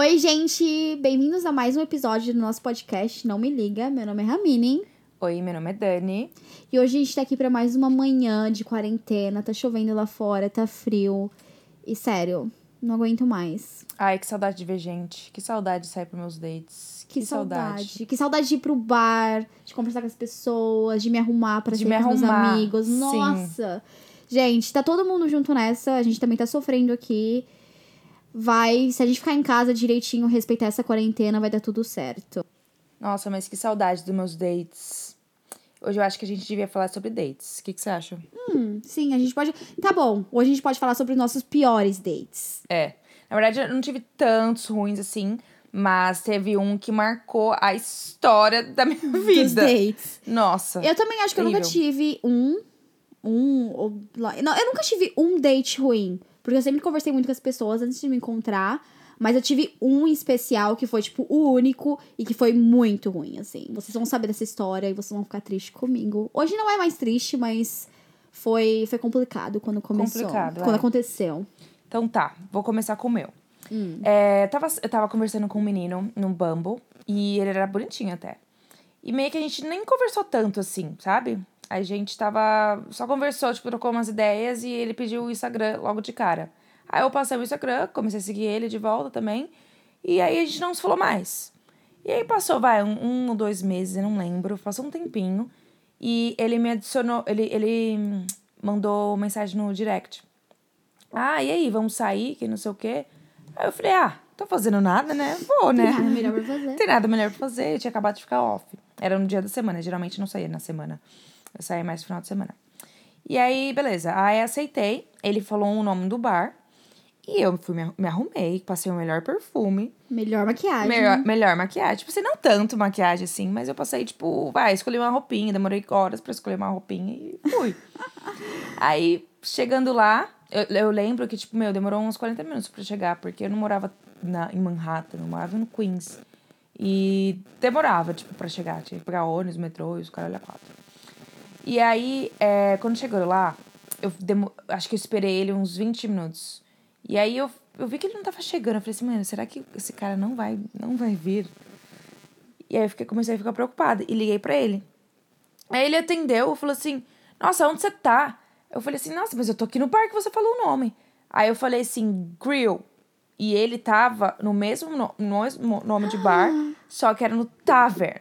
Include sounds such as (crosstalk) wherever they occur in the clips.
Oi, gente! Bem-vindos a mais um episódio do nosso podcast Não Me Liga. Meu nome é Ramine. Oi, meu nome é Dani. E hoje a gente tá aqui pra mais uma manhã de quarentena. Tá chovendo lá fora, tá frio. E sério, não aguento mais. Ai, que saudade de ver gente. Que saudade de sair pros meus dates. Que, saudade. Que saudade de ir pro bar, de conversar com as pessoas, de me arrumar pra De sair me com os meus amigos. sim. Nossa! Gente, tá todo mundo junto nessa. A gente também tá sofrendo aqui. Vai, se a gente ficar em casa direitinho, respeitar essa quarentena, vai dar tudo certo. Nossa, mas que saudade dos meus dates. Hoje eu acho que a gente devia falar sobre dates. O que, que você acha? Hum, sim, a gente pode. Tá bom, hoje a gente pode falar sobre os nossos piores dates. É. Na verdade, eu não tive tantos ruins assim, mas teve um que marcou a história da minha Dos vida. dates. Nossa. Eu também acho que eu nunca terrível. tive um. Um. Não, eu nunca tive um date ruim. Porque eu sempre conversei muito com as pessoas antes de me encontrar. Mas eu tive um especial que foi, tipo, o único e que foi muito ruim, assim. Vocês vão saber dessa história e vocês vão ficar tristes comigo. Hoje não é mais triste, mas foi, foi complicado quando começou. Complicado, quando é. aconteceu. Então tá, vou começar com o meu. Hum. É, tava, eu tava conversando com um menino no Bumble e ele era bonitinho até. E meio que a gente nem conversou tanto assim, sabe? A gente tava. Só conversou, tipo, trocou umas ideias e ele pediu o Instagram logo de cara. Aí eu passei o Instagram, comecei a seguir ele de volta também. E aí a gente não se falou mais. E aí passou, vai, um, um ou dois meses, eu não lembro, passou um tempinho. E ele me adicionou, ele, ele mandou mensagem no direct. Ah, e aí, vamos sair, que não sei o quê. Aí eu falei, ah, tô fazendo nada, né? Vou, né? Tem nada melhor pra (laughs) fazer. Tem nada melhor pra fazer, eu tinha acabado de ficar off. Era no dia da semana, geralmente não saía na semana. Eu saía mais no final de semana. E aí, beleza. Aí aceitei, ele falou o nome do bar. E eu fui, me, me arrumei, passei o melhor perfume. Melhor maquiagem. Melhor, melhor maquiagem. Tipo assim, não tanto maquiagem assim, mas eu passei, tipo, vai, escolhi uma roupinha, demorei horas pra escolher uma roupinha e fui. (laughs) Aí, chegando lá, eu, eu lembro que, tipo, meu, demorou uns 40 minutos pra chegar, porque eu não morava na, em Manhattan, eu morava no Queens. E demorava, tipo, pra chegar. Tinha que pegar ônibus, metrô e os caras olha quatro. E aí, é, quando chegou lá, eu demo- acho que eu esperei ele uns 20 minutos. E aí eu, eu vi que ele não tava chegando. Eu falei assim, mano, será que esse cara não vai, não vai vir? E aí eu fiquei, comecei a ficar preocupada e liguei pra ele. Aí ele atendeu, falou assim: Nossa, onde você tá? Eu falei assim: Nossa, mas eu tô aqui no bar que você falou o nome. Aí eu falei assim: Grill. E ele tava no mesmo, no, no mesmo nome de bar, só que era no Tavern.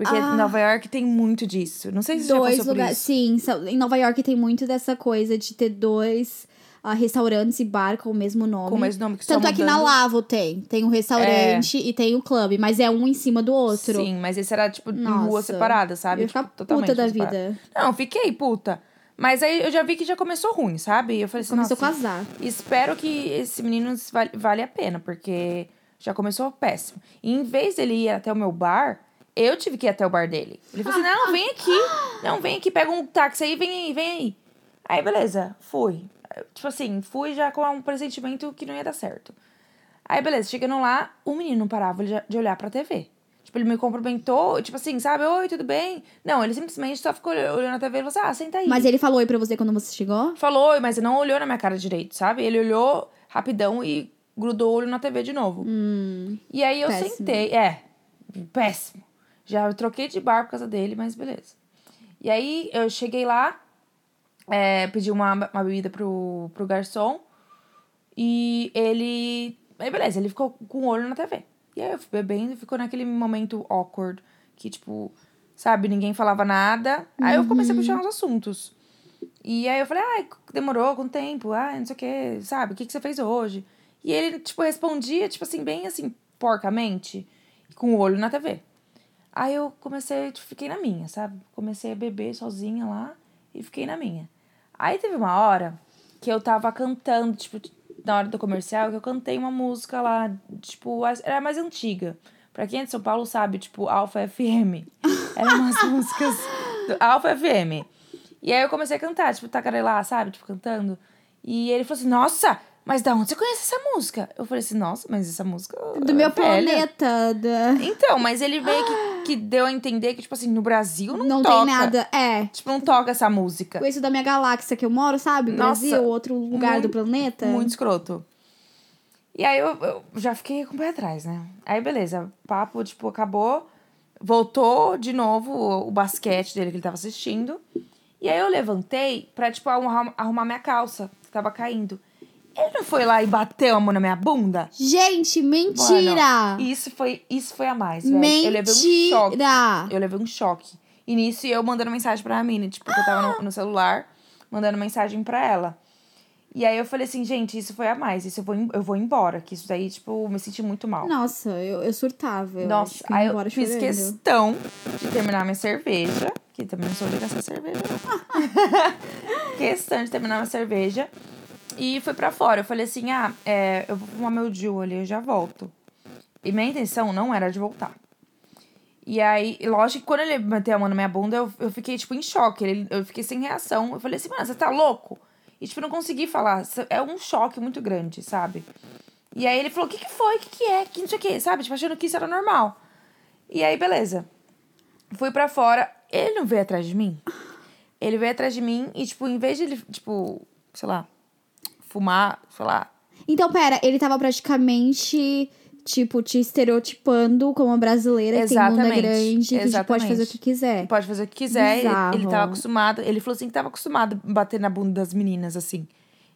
Porque Ah. Nova York tem muito disso. Não sei se você dois lugares. Sim, em Nova York tem muito dessa coisa de ter dois ah, restaurantes e bar com o mesmo nome. Com o mesmo nome que Tanto é que na. Lavo tem. Tem o restaurante e tem o clube, mas é um em cima do outro. Sim, mas esse era, tipo, em Nossa. rua separada, sabe? Eu tipo, totalmente puta da separada. vida. Não, fiquei puta. Mas aí eu já vi que já começou ruim, sabe? E eu falei assim, Começou nossa, com azar. espero que esse menino vale, vale a pena, porque já começou péssimo. E em vez dele ir até o meu bar, eu tive que ir até o bar dele. Ele falou assim, não, vem aqui. Não, vem aqui, pega um táxi aí, vem aí, vem aí. Aí, beleza, fui. Tipo assim, fui já com um pressentimento que não ia dar certo. Aí, beleza, chegando lá, o menino não parava de olhar pra TV. Tipo, ele me cumprimentou, tipo assim, sabe? Oi, tudo bem? Não, ele simplesmente só ficou olhando a TV e falou assim, ah, senta aí. Mas ele falou oi pra você quando você chegou? Falou, oi, mas não olhou na minha cara direito, sabe? Ele olhou rapidão e grudou o olho na TV de novo. Hum. E aí eu péssimo. sentei. É, péssimo. Já troquei de bar por causa dele, mas beleza. E aí eu cheguei lá, é, pedi uma, uma bebida pro, pro garçom. E ele. Aí beleza, ele ficou com o olho na TV. E aí eu fui bebendo e ficou naquele momento awkward. Que, tipo, sabe, ninguém falava nada. Aí eu comecei a puxar uns assuntos. E aí eu falei, ai, demorou com tempo, ai, não sei o que, sabe, o que, que você fez hoje? E ele, tipo, respondia, tipo assim, bem assim, porcamente, com o olho na TV. Aí eu comecei, tipo, fiquei na minha, sabe? Comecei a beber sozinha lá e fiquei na minha. Aí teve uma hora que eu tava cantando, tipo, na hora do comercial, que eu cantei uma música lá, tipo, era mais antiga. Pra quem é de São Paulo sabe, tipo, Alpha FM. Eram umas (laughs) músicas do Alpha FM. E aí eu comecei a cantar, tipo, tacarelar, sabe? Tipo, cantando. E ele falou assim, nossa, mas da onde você conhece essa música? Eu falei assim, nossa, mas essa música. Do é meu velha." planeta. Da... Então, mas ele veio que, que deu a entender que, tipo assim, no Brasil não, Não, toca. tem nada. É. Tipo, não toca essa música. Conheço da minha galáxia que eu moro, sabe? Nossa, Brasil, outro lugar do muito- planeta. Muito escroto. E aí eu, eu já fiquei com o pé atrás, né? Aí beleza, papo, tipo, acabou. Voltou de novo o, o basquete dele que ele tava assistindo. E aí eu levantei pra, tipo, arrumar, arrumar minha calça, que tava caindo. Ele não foi lá e bateu a mão na minha bunda? Gente, mentira! Mano, isso foi, isso foi a mais, velho. Eu levei um choque. Mentira! Eu levei um choque. E nisso eu mandando mensagem pra Mini, tipo, que eu tava no, no celular, mandando mensagem pra ela. E aí eu falei assim, gente, isso foi a mais, isso eu vou, eu vou embora, que isso daí, tipo, me senti muito mal. Nossa, eu, eu surtava. Eu Nossa, aí eu fiz chorando. questão de terminar minha cerveja, que também não sou obrigada a cerveja. (laughs) questão de terminar minha cerveja. E fui pra fora. Eu falei assim: ah, é, eu vou fumar meu Jill ali, eu já volto. E minha intenção não era de voltar. E aí, lógico que quando ele meteu a mão na minha bunda, eu, eu fiquei, tipo, em choque. Ele, eu fiquei sem reação. Eu falei assim, mano, você tá louco? E, tipo, não consegui falar. É um choque muito grande, sabe? E aí ele falou, o que que foi? O que que é? Que não sei o que, sabe? Tipo, achando que isso era normal. E aí, beleza. Fui pra fora. Ele não veio atrás de mim. Ele veio atrás de mim e, tipo, em vez de ele, tipo, sei lá, fumar, sei lá. Então, pera, ele tava praticamente, tipo, te estereotipando como uma brasileira que tem bunda Exatamente, grande, que pode fazer o exatamente. que quiser. Pode fazer o que quiser. Ele, Bizarro. ele tava acostumado. Ele falou assim que tava acostumado a bater na bunda das meninas, assim.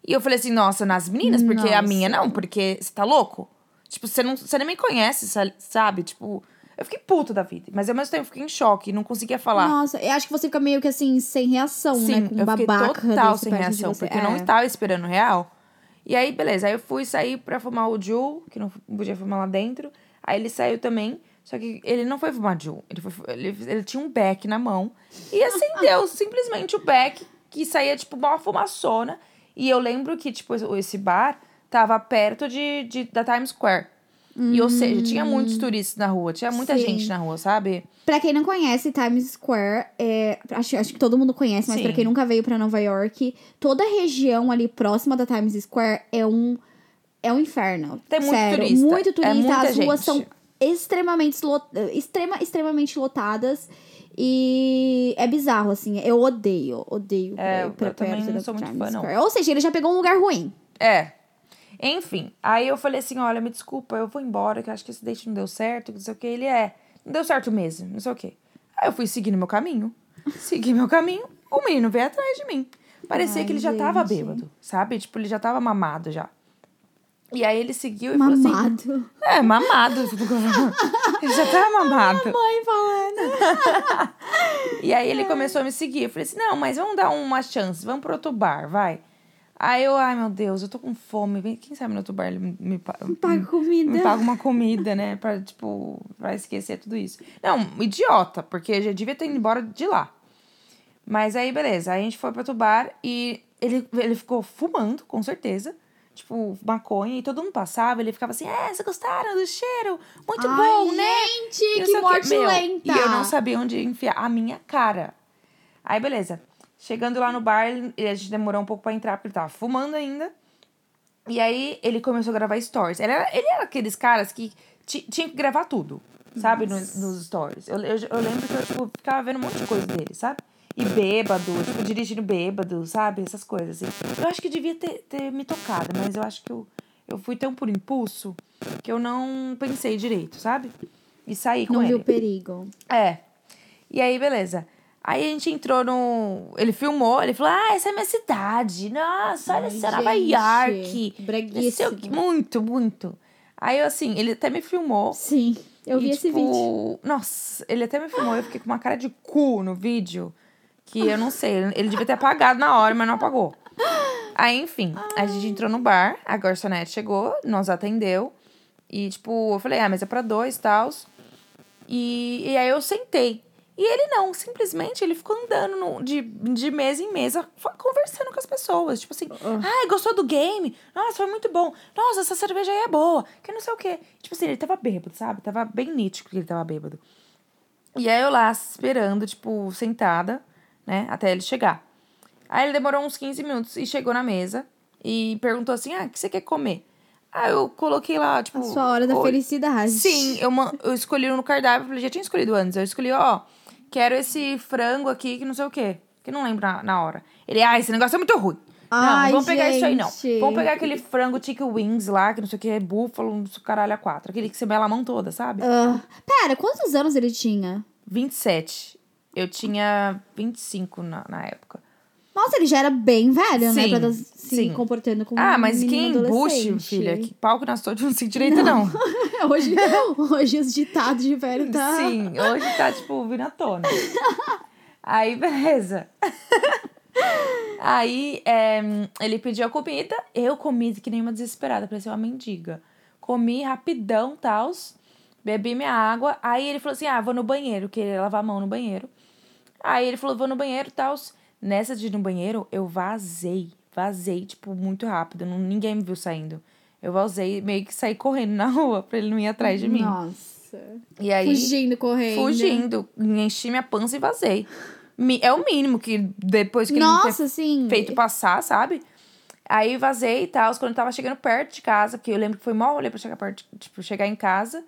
E eu falei assim, nossa, nas meninas? Porque a Nossa. minha não, porque você tá louco? Tipo, você, não, você nem me conhece, sa- sabe? Tipo, eu fiquei puta da vida. Mas ao mesmo tempo eu fiquei em choque, não conseguia falar. Nossa, eu acho que você fica meio que assim, sem reação, Sim, né? Com um eu fiquei babaca total sem reação, porque eu não É. estava esperando real. E aí, beleza, aí eu fui sair pra fumar o Ju, que não podia fumar lá dentro. Aí ele saiu também, só que ele não foi fumar Ju, ele, foi, ele, ele tinha um beck na mão e acendeu (laughs) simplesmente o beck, que saía tipo uma fumaçona. E eu lembro que, tipo, esse bar tava perto de, de, da Times Square. E, ou seja, tinha muitos turistas na rua, tinha muita Hum. Sim. gente na rua, sabe? Pra quem não conhece, Times Square, é, acho, acho que todo mundo conhece, mas Sim. pra quem nunca veio pra Nova York, toda a região ali próxima da Times Square é um, é um inferno. Tem muito Sério, turista, Muito é turista, muita as ruas gente. são extremamente, extrema, extremamente lotadas. E é bizarro, assim. Eu odeio, odeio É, pra, eu pra também não sou muito fã, não. Ou seja, ele já pegou um lugar ruim. É. Enfim, aí eu falei assim, olha, me desculpa, eu vou embora, que eu acho que esse date não deu certo, não sei o que. Ele é, não deu certo mesmo, não sei o que. Aí eu fui seguindo meu caminho, segui meu caminho, o menino veio atrás de mim. Parecia Ai, que ele já tava gente. bêbado, sabe? Tipo, ele já tava mamado já. E aí ele seguiu e falou assim... Mamado. É, mamado. (laughs) ele já tava mamado. Mãe falando. (laughs) E aí ele começou a me seguir. Eu falei assim, não, mas vamos dar uma chance, vamos pro outro bar, vai. Aí eu, ai meu Deus, eu tô com fome. Quem sabe no outro bar ele me, me, pa- Paga comida. me paga uma comida, né? Pra, tipo, pra esquecer tudo isso. Não, idiota, porque já devia ter ido embora de lá. Mas aí, beleza. Aí a gente foi pro outro bar e ele, ele ficou fumando, com certeza. Tipo, maconha. E todo mundo passava, ele ficava assim, é, vocês gostaram do cheiro? Muito Ai, bom, né? Gente, E não que morte Meu, lenta. E eu não sabia onde enfiar a minha cara. Aí, beleza. Chegando lá no bar, ele- a gente demorou um pouco pra entrar, porque ele tava fumando ainda. E aí, ele começou a gravar stories. Ele era, ele era aqueles caras que ti- tinha que gravar tudo, sabe? Nos, nos stories. Eu, eu, eu lembro que eu, tipo, ficava vendo um monte de coisa dele, sabe? E bêbado, tipo, dirigindo bêbado, sabe? Essas coisas, assim. Eu acho que devia ter, ter me tocado, mas eu acho que eu, eu fui tão por impulso que eu não pensei direito, sabe? E saí com Não ele. viu perigo. É. E aí, beleza. Aí a gente entrou no. Ele filmou, ele falou: Ah, essa é minha cidade. Nossa, olha essa Nova York. O Breguíssimo. Muito, muito. Aí eu, assim, ele até me filmou. Sim, eu vi e, esse tipo, vídeo. Nossa, ele até me filmou. Eu fiquei com uma cara de cu no vídeo. Que eu não sei. Ele devia ter apagado na hora, mas não apagou. Aí, enfim, a gente entrou no bar, a garçonete chegou, nos atendeu. E, tipo, eu falei, ah, mas é pra dois e tal. E, e aí eu sentei. E ele não, simplesmente ele ficou andando no- de, de mesa em mesa, conversando com as pessoas. Tipo assim, ai, gostou do game? Nossa, foi muito bom. Nossa, essa cerveja aí é boa. Que não sei o quê. Tipo assim, ele tava bêbado, sabe? Tava bem nítido que ele tava bêbado. E aí eu lá esperando, tipo, sentada, né, até ele chegar. Aí ele demorou uns 15 minutos e chegou na mesa e perguntou assim: ah, o que você quer comer? Aí eu coloquei lá, tipo. A sua hora da felicidade. Sim, eu, eu escolhi no cardápio, eu já tinha escolhido antes. Eu escolhi, ó, quero esse frango aqui que não sei o quê. Que não lembro na, na hora. Ele, ah, esse negócio é muito ruim. Não, Ai, vamos pegar isso aí, não. Vamos pegar aquele frango chicken wings lá, que não sei o que, é búfalo, não sei o caralho a quatro. Aquele que você mela a mão toda, sabe? Ah, pera, quantos anos ele tinha? 27. Eu tinha 25 na, na época. Nossa, ele já era bem velho, né? Sim, Pra tá se sim. comportando como ah, um mas quem embuste, filha? Que pau que nasceu de não sei direito, não. (laughs) hoje, hoje os ditados de velho tá... Sim, hoje tá, tipo, vindo à tona. Aí, beleza. Aí, é, ele pediu a comida, eu comi que nem uma desesperada, parecia uma mendiga. Comi rapidão, tals, bebi minha água. Aí ele falou assim: ah, vou no banheiro, queria lavar a mão no banheiro. Aí ele falou: vou no banheiro, tals. Nessa de ir no banheiro, eu vazei. Vazei, tipo, muito rápido. Não, ninguém me viu saindo. Eu vazei, meio que saí correndo na (laughs) rua pra ele não ir atrás de mim. Nossa. E aí. Fugindo, correndo. Fugindo. Enchi minha pança e vazei. É o mínimo que depois que ele me ter Nossa, sim. feito passar, sabe? Aí vazei e tal. Quando eu tava chegando perto de casa, porque eu lembro que foi mó rolê pra chegar perto, tipo, chegar em casa.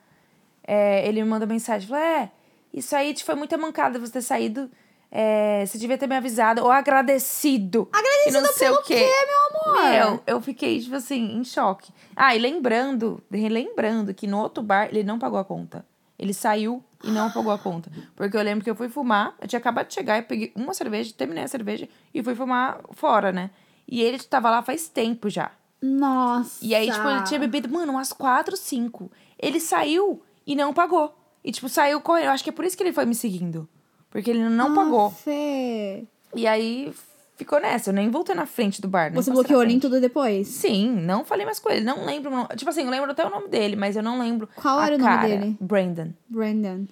é, ele me manda mensagem, falou, é, isso aí te foi muita mancada você ter saído. É, você devia ter me avisado, ou agradecido. Agradecido não sei pelo o quê. quê, meu amor? Meu, eu fiquei, tipo assim, em choque. Ah, e lembrando, relembrando que no outro bar ele não pagou a conta. Ele saiu e não pagou a conta. Porque eu lembro que eu fui fumar, eu tinha acabado de chegar, eu peguei uma cerveja, terminei a cerveja e fui fumar fora, né? E ele tava lá faz tempo já. Nossa. E aí, tipo, ele tinha bebido, mano, umas quatro, cinco. Ele saiu e não pagou. E, tipo, saiu correndo. Eu acho que é por isso que ele foi me seguindo. Porque ele não Ah, pagou. Fê. E aí ficou nessa. Eu nem voltei na frente do bar. Você bloqueou em frente. tudo depois? Sim, não falei mais com ele. Não lembro. o Tipo assim, eu lembro até o nome dele, mas eu não lembro. Qual a era o nome cara. dele? Brandon. Brandon.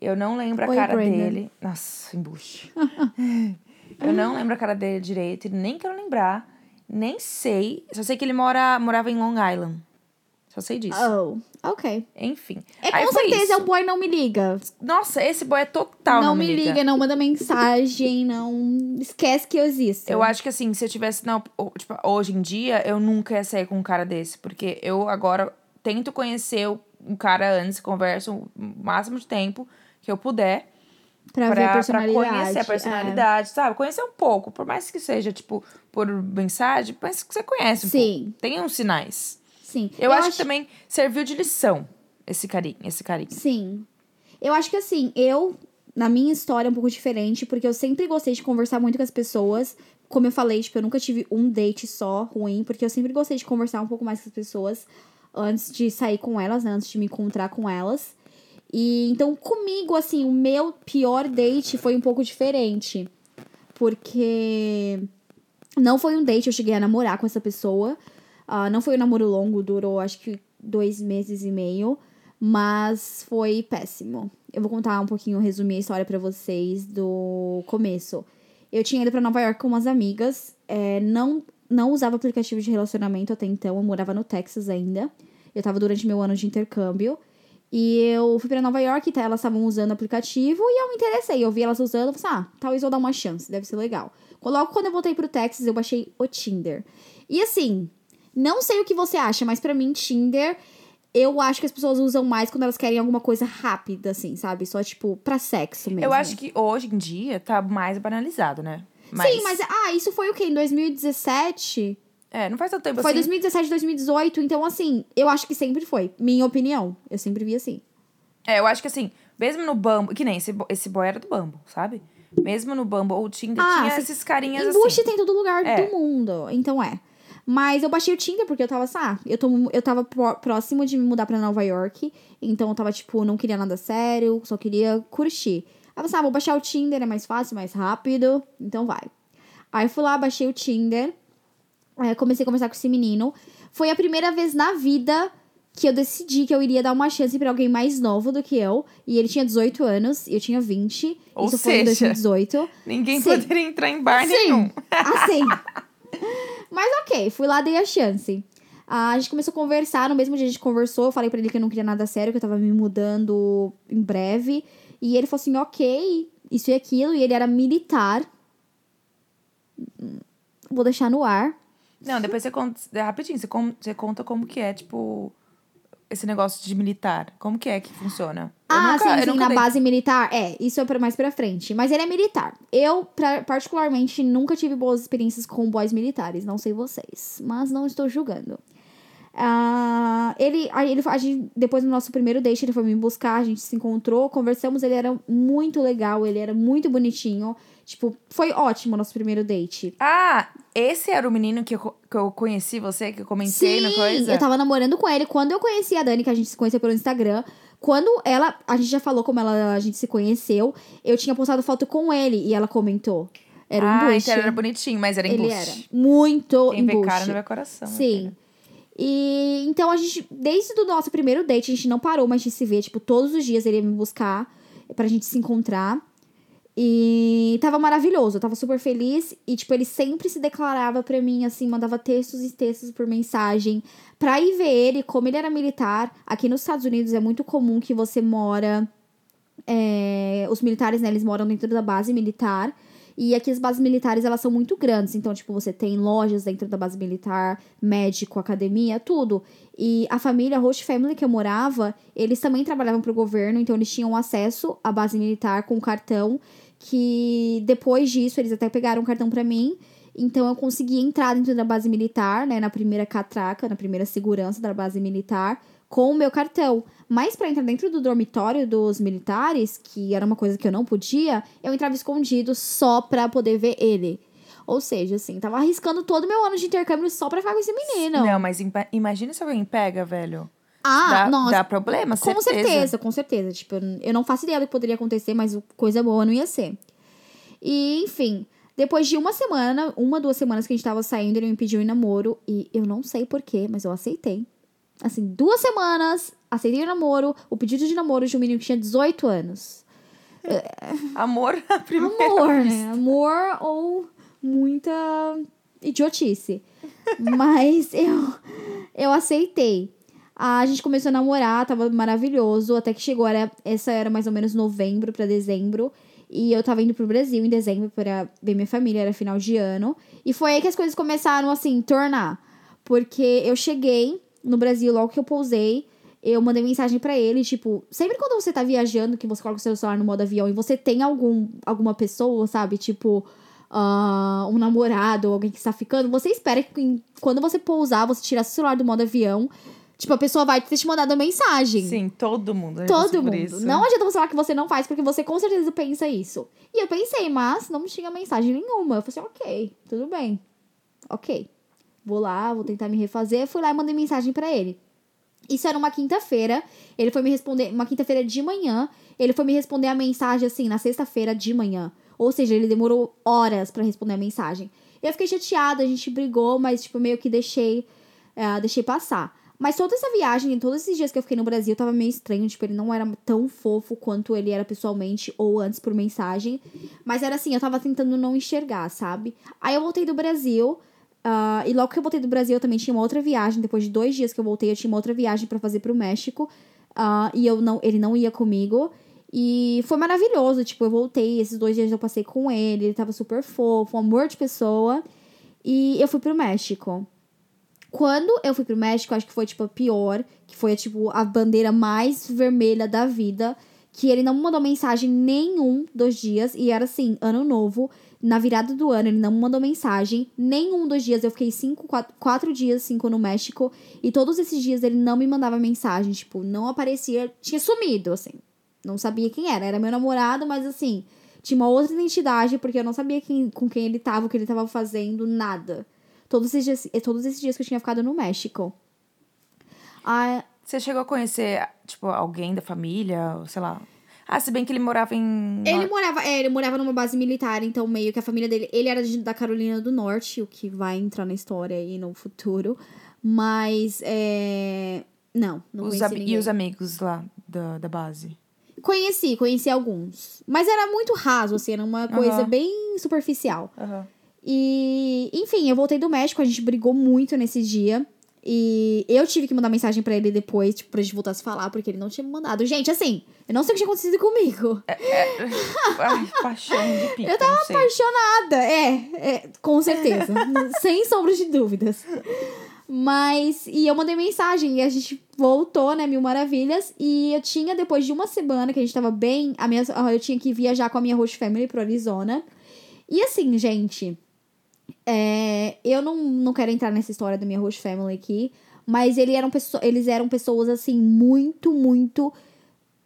Eu não lembro a Oi, cara Brandon. dele. Nossa, embuste. (laughs) eu não lembro a cara dele direito, nem quero lembrar. Nem sei. Só sei que ele mora, morava em Long Island. Só sei disso. Oh, ok. Enfim. É com certeza é isso. um boy não me liga. Nossa, esse boy é total. não, Não, me liga. não manda mensagem, não esquece que eu existo. Eu acho que assim, se eu tivesse. Não, o- tipo, hoje em dia, eu nunca ia sair com um cara desse. Porque eu agora tento conhecer o- um cara antes, converso o máximo de tempo que eu puder. pra, Pra, ver a pra personalidade. conhecer a personalidade, sabe? Conhecer um pouco. Por mais que seja, tipo, por mensagem, mas que você conhece um Sim. pouco. Tem uns sinais. Sim. Eu, acho, que também serviu de lição esse carinho, esse carinho. Sim. Eu acho que assim, eu, na minha história, é um pouco diferente, porque eu sempre gostei de conversar muito com as pessoas. Como eu falei, tipo, eu nunca tive um date só ruim, porque eu sempre gostei de conversar um pouco mais com as pessoas antes de sair com elas, né? Antes de me encontrar com elas. E então, comigo, assim, o meu pior date foi um pouco diferente. Porque não foi um date, eu cheguei a namorar com essa pessoa. Ah, não foi um namoro longo, durou acho que dois meses e meio. Mas foi péssimo. Eu vou contar um pouquinho, resumir a história pra vocês do começo. Eu tinha ido pra Nova York com umas amigas. é, não, não usava aplicativo de relacionamento até então. Eu morava no Texas ainda. Eu tava durante meu ano de intercâmbio. E eu fui pra Nova York, tá? Elas estavam usando o aplicativo e eu me interessei. Eu vi elas usando, eu falei, ah, talvez eu dar uma chance, deve ser legal. Logo quando eu voltei pro Texas, eu baixei o Tinder. E assim, não sei o que você acha, mas pra mim, Tinder, eu acho que as pessoas usam mais quando elas querem alguma coisa rápida, assim, sabe? Só, tipo, pra sexo mesmo. Eu acho que hoje em dia tá mais banalizado, né? Sim, mas, ah, isso foi o quê? Em 2017? É, não faz tanto tempo Foi assim. 2017, 2018, então assim, eu acho que sempre foi. Minha opinião. Eu sempre vi assim. É, eu acho que assim, mesmo no Bumble, que nem esse, esse boy era do Bumble, sabe? Mesmo no Bumble ou Tinder, Ah, tinha sim. esses carinhas Embuste assim. tem em todo lugar É. do mundo, então é. Mas eu baixei o Tinder porque eu tava, assim, ah, eu, tô, eu tava pró- próximo de me mudar pra Nova York. Então eu tava, tipo, não queria nada sério, só queria curtir. Aí eu pensei, ah, vou baixar o Tinder, é mais fácil, mais rápido, então vai. Aí eu fui lá, baixei o Tinder, aí comecei a conversar com esse menino. Foi a primeira vez na vida que eu decidi que eu iria dar uma chance pra alguém mais novo do que eu. E ele tinha 18 anos, e eu tinha 20. Ou Isso foi em seja, 2018. Ninguém Sim. poderia entrar em bar Sim. nenhum. Assim. (laughs) Mas ok, fui lá, dei a chance. A gente começou a conversar, no mesmo dia a gente conversou, eu falei pra ele que eu não queria nada sério, que eu tava me mudando em breve. E ele falou assim, ok, isso e aquilo, e ele era militar. Vou deixar no ar. Não, depois você conta. Rapidinho, você, você conta como que é, tipo, esse negócio de militar. Como que é que funciona? Ah, nunca- sim, sim, na dei. base militar. É, isso é mais pra frente. Mas ele é militar. Eu, pra- particularmente, nunca tive boas experiências com boys militares. Não sei vocês. Mas não estou julgando. Ah, ele, ele, a gente, depois do nosso primeiro date, ele foi me buscar, a gente se encontrou, conversamos, ele era muito legal, ele era muito bonitinho. Tipo, foi ótimo o nosso primeiro date. Ah, esse era o menino que eu, que eu conheci você, que eu comentei na coisa? eu tava namorando com ele. Quando eu conheci a Dani, que a gente se conheceu pelo Instagram, quando ela. A gente já falou como ela, a gente se conheceu, eu tinha postado foto com ele e ela comentou. Era um ah, embuste. então ele era bonitinho, mas era Ele embuste. era muito vê embuste. cara não vê coração. Sim. E então a gente, desde o nosso primeiro date, a gente não parou mais de se ver. Tipo, todos os dias ele ia me buscar pra gente se encontrar. E tava maravilhoso, eu tava super feliz. E, tipo, ele sempre se declarava pra mim, assim, mandava textos e textos por mensagem. Pra ir ver ele, como ele era militar, aqui nos Estados Unidos é muito comum que você mora. é, os militares, né, eles moram dentro da base militar. E aqui as bases militares, elas são muito grandes. Então, tipo, você tem lojas dentro da base militar, médico, academia, tudo. E a família, a host family que eu morava, eles também trabalhavam pro governo. Então, eles tinham acesso à base militar com cartão. Que depois disso, eles até pegaram um cartão pra mim. Então, eu consegui entrar dentro da base militar, né? Na primeira catraca, na primeira segurança da base militar, com o meu cartão. Mas pra entrar dentro do dormitório dos militares, que era uma coisa que eu não podia, eu entrava escondido só pra poder ver ele. Ou seja, assim, tava arriscando todo o meu ano de intercâmbio só pra ficar com esse menino. Não, mas imagina se alguém pega, velho. ah, dá, nossa. dá problema, Com certeza, com certeza. Tipo, eu- eu não faço ideia do que poderia acontecer, mas coisa boa não ia ser. E, enfim, depois de uma semana, uma, duas semanas que a gente tava saindo, ele me pediu em namoro. E eu não sei porquê, mas eu aceitei. Assim, duas semanas, aceitei o namoro, o pedido de namoro de um menino que tinha 18 anos. Amor à primeira Amor, vista. né? Amor ou muita idiotice. Mas (laughs) eu, eu aceitei. A gente começou a namorar, tava maravilhoso, até que chegou, era, essa era mais ou menos novembro pra dezembro. E eu tava indo pro Brasil em dezembro pra ver minha família, era final de ano. E foi aí que as coisas começaram, assim, tornar. Porque eu cheguei no Brasil logo que eu pousei. Eu mandei mensagem pra ele, tipo, sempre quando você tá viajando, que você coloca o seu celular no modo avião e você tem algum, alguma pessoa, sabe? Tipo, ah, um namorado ou alguém que está ficando, você espera que quando você pousar, você tirar seu celular do modo avião, tipo, a pessoa vai ter te mandado mensagem. Sim, todo mundo. Todo mundo. Isso. Não adianta você falar que você não faz, porque você com certeza pensa isso. E eu pensei, mas não tinha mensagem nenhuma. Eu falei assim, ok, tudo bem. Ok. Vou lá, vou tentar me refazer. Fui lá e mandei mensagem pra ele. Isso era uma quinta-feira. Ele foi me responder, uma quinta-feira de manhã. Ele foi me responder a mensagem, assim, na sexta-feira de manhã. Ou seja, ele demorou horas pra responder a mensagem. Eu fiquei chateada, a gente brigou, mas, tipo, meio que deixei, eh, deixei passar. Mas toda essa viagem, todos esses dias que eu fiquei no Brasil, tava meio estranho. Tipo, ele não era tão fofo quanto ele era pessoalmente ou antes por mensagem. Mas era assim, eu tava tentando não enxergar, sabe? Aí eu voltei do Brasil. Ah, e logo que eu voltei do Brasil, eu também tinha uma outra viagem. Depois de dois dias que eu voltei, eu tinha uma outra viagem pra fazer pro México. ah, e eu não, ele não ia comigo. E foi maravilhoso. Tipo, eu voltei, esses dois dias eu passei com ele. Ele tava super fofo, um amor de pessoa. E eu fui pro México. Quando eu fui pro México, acho que foi, tipo, a pior. Que foi, tipo, a bandeira mais vermelha da vida. Que ele não mandou mensagem nenhum dos dias. E era assim, ano novo. Na virada do ano, ele não me mandou mensagem. Nenhum dos dias. Eu fiquei cinco, quatro, quatro dias, cinco no México. E todos esses dias ele não me mandava mensagem. Tipo, não aparecia. Tinha sumido, assim. Não sabia quem era. Era meu namorado, mas assim. Tinha uma outra identidade, porque eu não sabia quem, com quem ele tava, o que ele tava fazendo, nada. Todos esses dias, todos esses dias que eu tinha ficado no México. Ah, Você chegou a conhecer, tipo, alguém da família, sei lá. Ah, se bem que ele morava em. ele morava, é, ele morava numa base militar, então meio que a família dele, ele era de- da Carolina do Norte, o que vai entrar na história aí no futuro. Mas é, não, não Os ninguém. e os amigos lá da, da base. Conheci, conheci alguns, mas era muito raso assim, era uma coisa Aham. bem superficial. Aham. E, enfim, eu voltei do México, a gente brigou muito nesse dia. E eu tive que mandar mensagem pra ele depois, tipo, pra gente voltar a se falar, porque ele não tinha me mandado. Gente, assim, eu não sei o que tinha acontecido comigo. Ai, paixão de (laughs) pica. Eu tava apaixonada. É, é, com certeza. (laughs) sem sombra de dúvidas. Mas, e eu mandei mensagem e a gente voltou, né, Mil Maravilhas. E eu tinha, depois de uma semana que a gente tava bem, a minha, eu tinha que viajar com a minha host family pro Arizona. E assim, gente, é, eu não, não quero entrar nessa história da minha host family aqui, mas ele eram eles eram pessoas, assim, muito, muito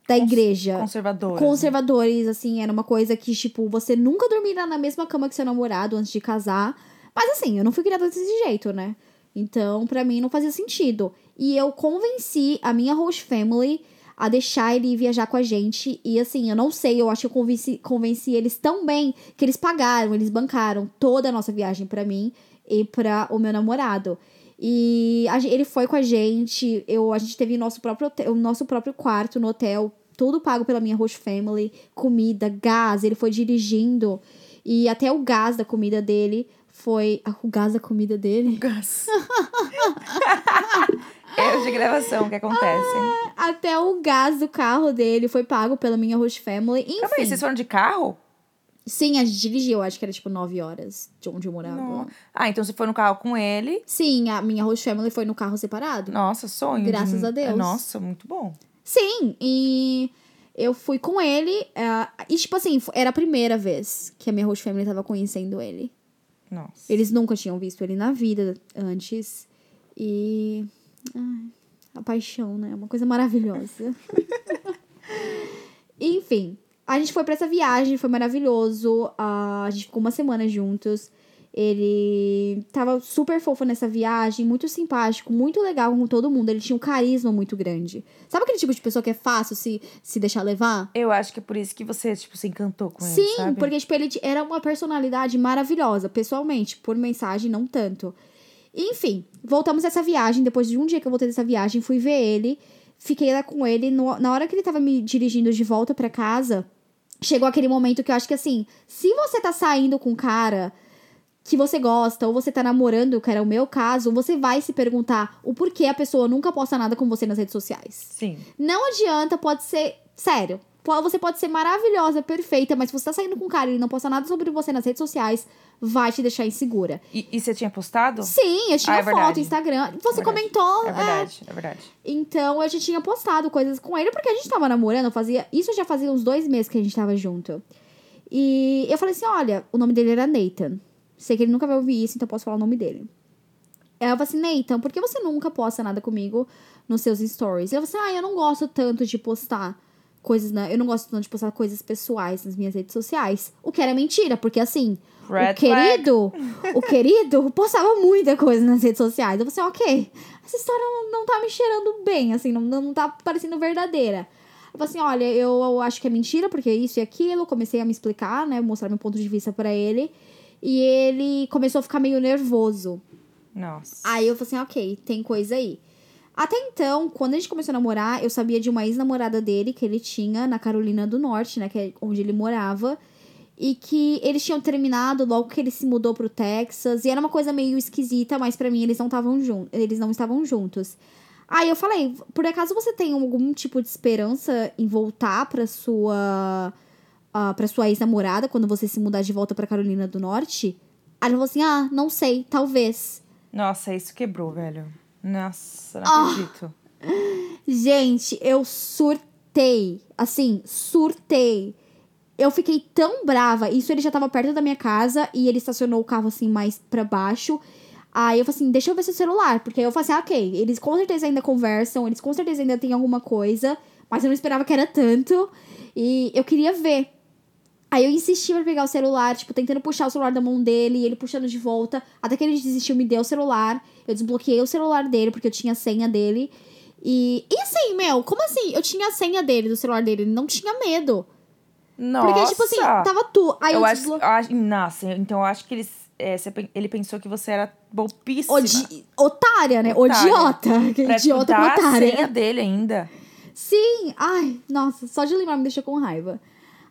da igreja. Conservadores. Conservadores, assim, era uma coisa que, tipo, você nunca dormirá na mesma cama que seu namorado antes de casar. Mas assim, eu não fui criada desse jeito, né? Então, para mim, não fazia sentido. E eu convenci a minha host family a deixar ele viajar com a gente. E assim, eu não sei, eu acho que eu convenci, convenci eles tão bem que eles pagaram, eles bancaram toda a nossa viagem para mim e para o meu namorado. E a, ele foi com a gente, eu, a gente teve nosso próprio, o nosso próprio quarto no hotel, tudo pago pela minha host family, comida, gás, ele foi dirigindo. E até o gás da comida dele foi. Ah, o gás da comida dele? O gás. (laughs) Erros de gravação que acontecem. Ah, até o gás do carro dele foi pago pela minha host family. Enfim. Calma aí, vocês foram de carro? Sim, a gente dirigiu, acho que era tipo nove horas de onde eu morava. Não. Ah, então você foi no carro com ele? Sim, a minha host family foi no carro separado. Nossa, sonho. Graças de... a Deus. Nossa, muito bom. Sim, e eu fui com ele. Uh, e, tipo assim, era a primeira vez que a minha host family tava conhecendo ele. Nossa. Eles nunca tinham visto ele na vida antes. E. Ai, a paixão, né? É uma coisa maravilhosa. (laughs) Enfim, a gente foi para essa viagem, foi maravilhoso. A gente ficou uma semana juntos. Ele tava super fofo nessa viagem, muito simpático, muito legal com todo mundo. Ele tinha um carisma muito grande. Sabe aquele tipo de pessoa que é fácil se, se deixar levar? Eu acho que é por isso que você, tipo, se encantou com Sim, ele, Sim, porque, tipo, ele era uma personalidade maravilhosa, pessoalmente. Por mensagem, não tanto. Enfim, voltamos dessa viagem. Depois de um dia que eu voltei dessa viagem, fui ver ele. Fiquei lá com ele. No, na hora que ele tava me dirigindo de volta para casa, chegou aquele momento que eu acho que assim, se você tá saindo com um cara que você gosta, ou você tá namorando, que era o meu caso, você vai se perguntar o porquê a pessoa nunca posta nada com você nas redes sociais. Sim. Não adianta, pode ser. Sério. Você pode ser maravilhosa, perfeita, mas se você tá saindo com um cara e ele não posta nada sobre você nas redes sociais, vai te deixar insegura. E, e você tinha postado? Sim, eu tinha ah, é foto, verdade. Instagram. Você é comentou. É verdade, é... é verdade. Então a gente tinha postado coisas com ele, porque a gente tava namorando, fazia. Isso já fazia uns dois meses que a gente tava junto. E eu falei assim: olha, o nome dele era Nathan. Sei que ele nunca vai ouvir isso, então posso falar o nome dele. Ela falou assim, Nathan, por que você nunca posta nada comigo nos seus stories? E eu falei assim, ah, eu não gosto tanto de postar coisas? Eu não gosto tanto de postar coisas pessoais nas minhas redes sociais. O que era mentira, porque assim, Red o querido, o querido postava muita coisa nas redes sociais. Eu falei assim, ok, essa história não, não tá me cheirando bem, assim, não, não tá parecendo verdadeira. Eu falei assim, olha, eu, eu acho que é mentira, porque isso e aquilo. Comecei a me explicar, né? Mostrar meu ponto de vista para ele. E ele começou a ficar meio nervoso. Nossa. Aí eu falei assim, ok, tem coisa aí. Até então, quando a gente começou a namorar, eu sabia de uma ex-namorada dele que ele tinha na Carolina do Norte, né? Que é onde ele morava. E que eles tinham terminado logo que ele se mudou pro Texas. E era uma coisa meio esquisita, mas para mim eles não estavam juntos. Eles não estavam juntos. Aí eu falei, por acaso você tem algum tipo de esperança em voltar pra sua. Uh, pra sua ex-namorada quando você se mudar de volta pra Carolina do Norte? Aí ele falou assim: ah, não sei, talvez. Nossa, isso quebrou, velho. Nossa, não oh. acredito. Gente, eu surtei. Assim, surtei. Eu fiquei tão brava. Isso ele já tava perto da minha casa e ele estacionou o carro assim mais para baixo. Aí eu falei assim, deixa eu ver seu celular. Porque eu falei assim, ah, ok, eles com certeza ainda conversam, eles com certeza ainda têm alguma coisa, mas eu não esperava que era tanto. E eu queria ver. Aí eu insisti pra pegar o celular, tipo, tentando puxar o celular da mão dele, e ele puxando de volta. Até que ele desistiu, me deu o celular. Eu desbloqueei o celular dele, porque eu tinha a senha dele. E, e assim, meu, como assim? Eu tinha a senha dele, do celular dele, ele não tinha medo. Nossa! Porque, tipo assim, tava tu. Aí eu, eu acho, desblo... acho. Nossa, então eu acho que eles, é, ele pensou que você era bobíssima. Odi... Otária, né? Otária. Odiota. (laughs) Pra Idiota com otária. a senha dele ainda. Sim. Ai, nossa, só de lembrar me deixou com raiva.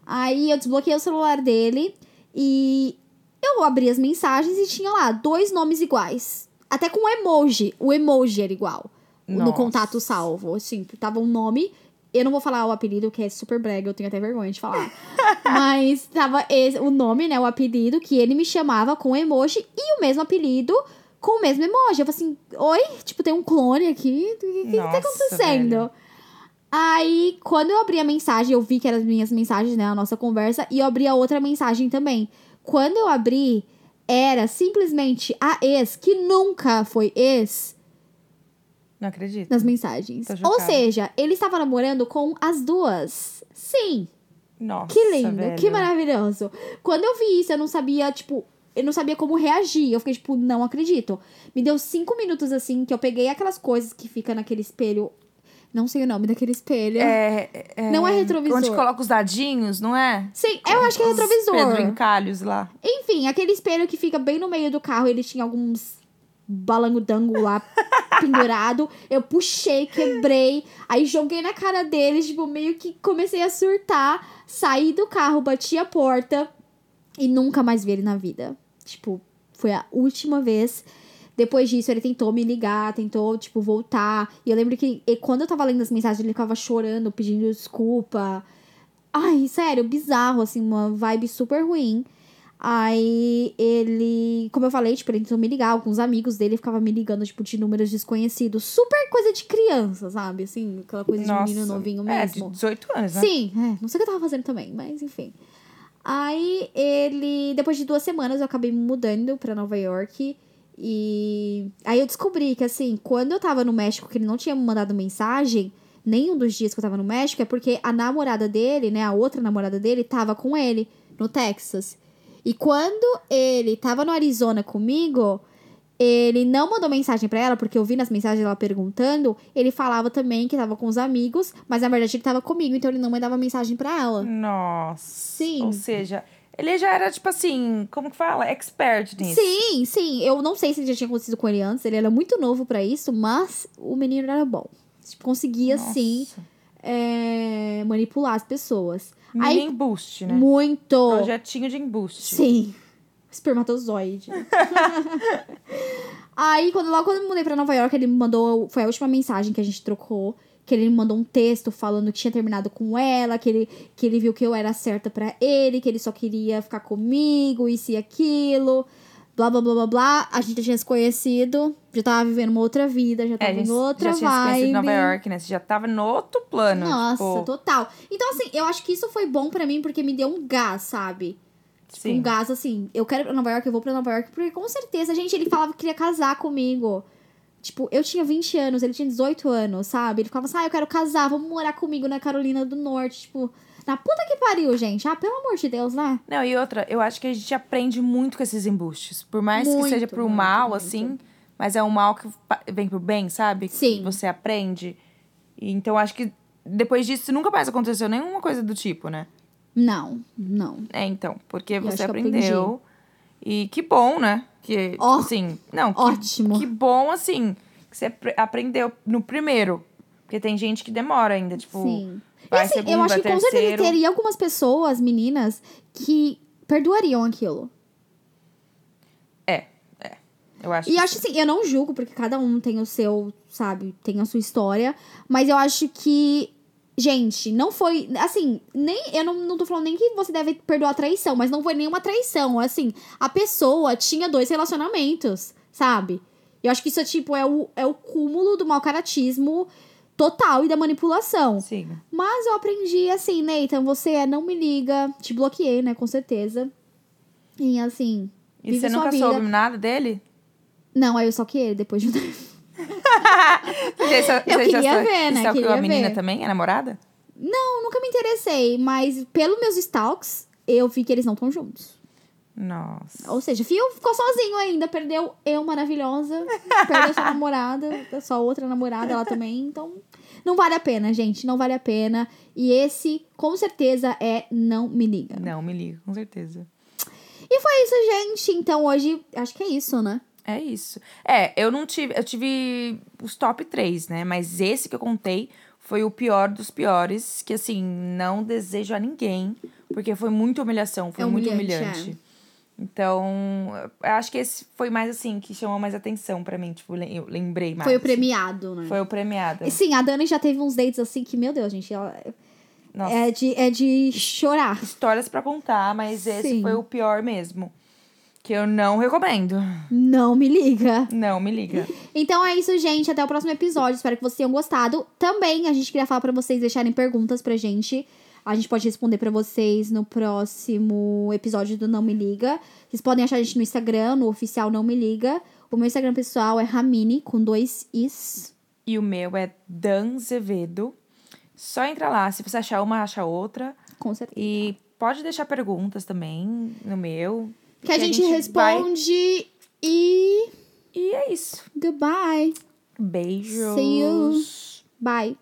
Aí eu desbloqueei o celular dele e eu abri as mensagens e tinha lá dois nomes iguais. Até com emoji. O emoji era igual. Nossa. No contato salvo. Assim, tava um nome. Eu não vou falar o apelido, que é super brega, eu tenho até vergonha de falar. (laughs) Mas tava esse, o nome, né? O apelido que ele me chamava com emoji e o mesmo apelido com o mesmo emoji. Eu falei assim, oi? Tipo, tem um clone aqui? O que, que, que tá acontecendo? velho. Aí, quando eu abri a mensagem, eu vi que eram as minhas mensagens, né? A nossa conversa, e eu abri a outra mensagem também. Quando eu abri, era simplesmente a ex, que nunca foi ex, Não acredito. nas mensagens. Ou seja, ele estava namorando com as duas. Sim, Nossa, que lindo, velho. que maravilhoso. Quando eu vi isso, eu não sabia, tipo, eu não sabia como reagir. Eu fiquei, tipo, não acredito. Me deu cinco minutos assim, que eu peguei aquelas coisas que fica naquele espelho. Não sei o nome daquele espelho. É, é- Não é retrovisor. Onde coloca os dadinhos, não é? Sim, eu acho que é retrovisor. Pedro Encalhos lá. Enfim, aquele espelho que fica bem no meio do carro, ele tinha alguns balango-dango lá (laughs) pendurado. Eu puxei, quebrei, aí joguei na cara deles, tipo, meio que comecei a surtar. Saí do carro, bati a porta e nunca mais vi ele na vida. Tipo, foi a última vez. Depois disso, ele tentou me ligar, tentou, tipo, voltar. E eu lembro que e quando eu tava lendo as mensagens, ele ficava chorando, pedindo desculpa. Ai, sério, bizarro, assim, uma vibe super ruim. Aí ele, como eu falei, tipo, ele tentou me ligar, alguns amigos dele ficavam me ligando, tipo, de números desconhecidos. Super coisa de criança, sabe? Assim, aquela coisa de Nossa. menino novinho É, mesmo. de 18 anos, né? Sim, é, não sei o que eu tava fazendo também, mas enfim. Aí ele, depois de duas semanas, eu acabei me mudando pra Nova York. E aí eu descobri que, assim, quando eu tava no México, que ele não tinha me mandado mensagem, nenhum dos dias que eu tava no México, é porque a namorada dele, né, a outra namorada dele, tava com ele no Texas. E quando ele tava no Arizona comigo, ele não mandou mensagem pra ela, porque eu vi nas mensagens ela perguntando. Ele falava também que tava com os amigos, mas na verdade ele tava comigo, então ele não mandava mensagem pra ela. Nossa. Sim. Ou seja, ele já era, tipo assim, como que fala? Expert nisso. Sim, sim. Eu não sei se já tinha acontecido com ele antes, ele era muito novo pra isso, mas o menino era bom. Tipo, conseguia, Nossa. sim, é, manipular as pessoas. Mini Aí, embuste, né? muito. Projetinho de embuste. Sim. Espermatozoide. (laughs) Aí, quando, logo quando eu mudei pra Nova York, ele me mandou. Foi a última mensagem que a gente trocou. Que ele me mandou um texto falando que tinha terminado com ela, que ele, que ele viu que eu era certa pra ele, que ele só queria ficar comigo, isso e aquilo. Blá, blá, blá, blá, blá. A gente já tinha se conhecido, já tava vivendo uma outra vida, já É, tava gente em outra já tinha se vibe. conhecido em Nova York, né? Você já tava no outro plano. Nossa, tipo, total. Então, assim, eu acho que isso foi bom pra mim porque me deu um gás, sabe? Tipo, Sim. um gás assim, eu quero ir pra Nova York, eu vou pra Nova York, porque com certeza, gente, ele falava que queria casar comigo. Tipo, eu tinha 20 anos, ele tinha 18 anos, sabe? Ele ficava assim, ah, eu quero casar, vamos morar comigo na Carolina do Norte. Tipo, na puta que pariu, gente. Ah, pelo amor de Deus, né? Não, e outra, eu acho que a gente aprende muito com esses embustes. Por mais Muito, que seja pro muito, mal, muito. assim, mas é um mal que vem pro bem, sabe? Que Sim. você aprende. Então, acho que depois disso nunca mais aconteceu nenhuma coisa do tipo, né? Não, não. É, então, porque acho você que eu aprendeu. E que bom, né? Que, Ó, assim, não, que, ótimo. que bom, assim, que você apre- aprendeu no primeiro. Porque tem gente que demora ainda, tipo, Sim. Vai assim, segundo, eu acho que com certeza terceiro. teria algumas pessoas, meninas, que perdoariam aquilo. É, é. Eu acho E que acho assim, eu não julgo, porque cada um tem o seu, sabe, tem a sua história. Mas eu acho que, gente, não foi. Assim, nem. Eu não, não tô falando nem que você deve perdoar a traição, mas não foi nenhuma traição. Assim, a pessoa tinha dois relacionamentos, sabe? Eu acho que isso é tipo, é o, é o cúmulo do mau caratismo total e da manipulação. Sim. Mas eu aprendi assim, Nathan, você é não me liga, te bloqueei, né, com certeza. E assim. E você nunca vida. soube nada dele? Não, aí eu só que ele depois de um tempo. (laughs) Você já- Eu você já queria sa- ver, né? stalkeou Queria a menina ver. também, a namorada? Não, nunca me interessei, mas pelos meus stalks, eu vi que eles não estão juntos. Nossa. Ou seja, Fio ficou sozinho ainda, perdeu eu maravilhosa, (laughs) perdeu sua namorada, sua outra namorada ela também, então não vale a pena, gente, não vale a pena. E esse, com certeza, é Não Me Liga. Não, me liga, com certeza. E foi isso, gente. Então hoje, acho que é isso, né? É isso. É, eu não tive. Eu tive os top 3, né? Mas esse que eu contei foi o pior dos piores. Que, assim, não desejo a ninguém. Porque foi muita humilhação. Foi É muito humilhante, humilhante. Então, eu acho que esse foi mais assim, que chamou mais atenção pra mim. Tipo, eu lembrei mais. Foi o premiado, né? Foi o premiado. E sim, a Dani já teve uns dates assim que, meu Deus, gente, ela Nossa. é de, é de chorar. histórias pra contar, mas esse Sim. foi o pior mesmo. Que eu não recomendo. Não me liga. Não, me liga. Então é isso, gente. Até o próximo episódio. Espero que vocês tenham gostado. Também a gente queria falar pra vocês deixarem perguntas pra gente. A gente pode responder pra vocês no próximo episódio do Não Me Liga. Vocês podem achar a gente no Instagram, no oficial Não Me Liga. O meu Instagram pessoal é Ramini, com dois is. E o meu é Dan Zevedo. Só entra lá. Se você achar uma, acha outra. Com certeza. E pode deixar perguntas também no meu. Que a gente, vai- responde e. E é isso. Goodbye. Beijos. See you. Bye.